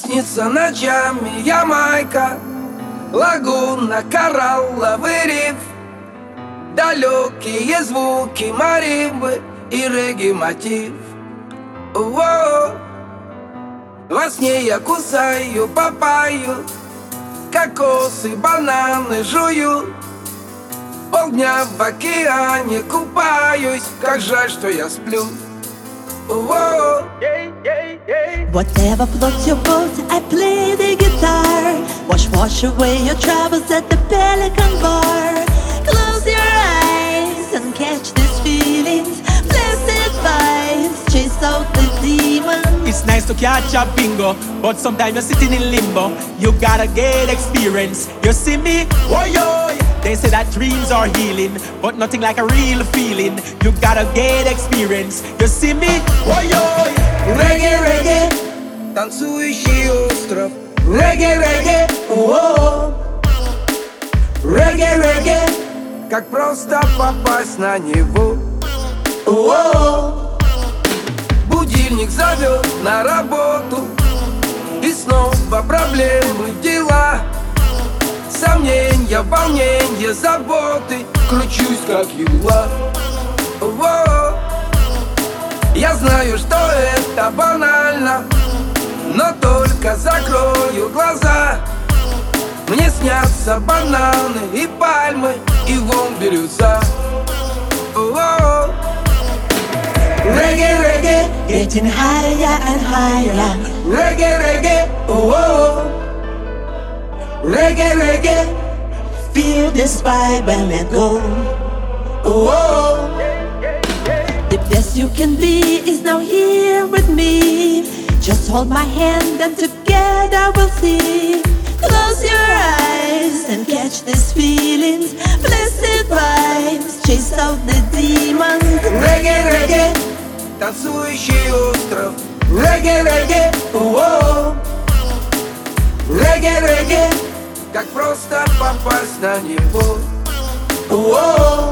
снится ночами Ямайка Лагуна, коралловый риф. Далекие звуки маримбы и регги-мотив Во. Во сне я кусаю папаю. Кокосы, бананы жую. Полдня в океане купаюсь. Как жаль, что я сплю Во. Whatever floats your boat, I play the guitar. Wash, wash away your troubles at the Pelican Bar. Close your eyes and catch these feelings. Blessed vibes, chase out the demons. It's nice to catch a bingo, but sometimes you're sitting in limbo. You gotta get experience. You see me? Oh yo! They say that dreams are healing, but nothing like a real feeling. You gotta get experience. You see me? Oh yo! Регги, регги, танцующий остров Регги, регги, о Регги, регги, как просто попасть на него о Будильник зовет на работу И снова проблемы, дела Сомнения, волнения, заботы Кручусь как юла Во. Я знаю, что это банально Но только закрою глаза Мне снятся бананы и пальмы И вон бирюза О. Регги, регги, Getting higher and higher. регги, регги, о Регги, регги, Feel this vibe and let go. о The best you can be is now here with me. Just hold my hand and together we'll see. Close your eyes and catch these feelings. Blessed vibes, chase out the demons. Регги, регги, танцующий остров Регги, регги, о Регги, регги, Как просто попасть на него О.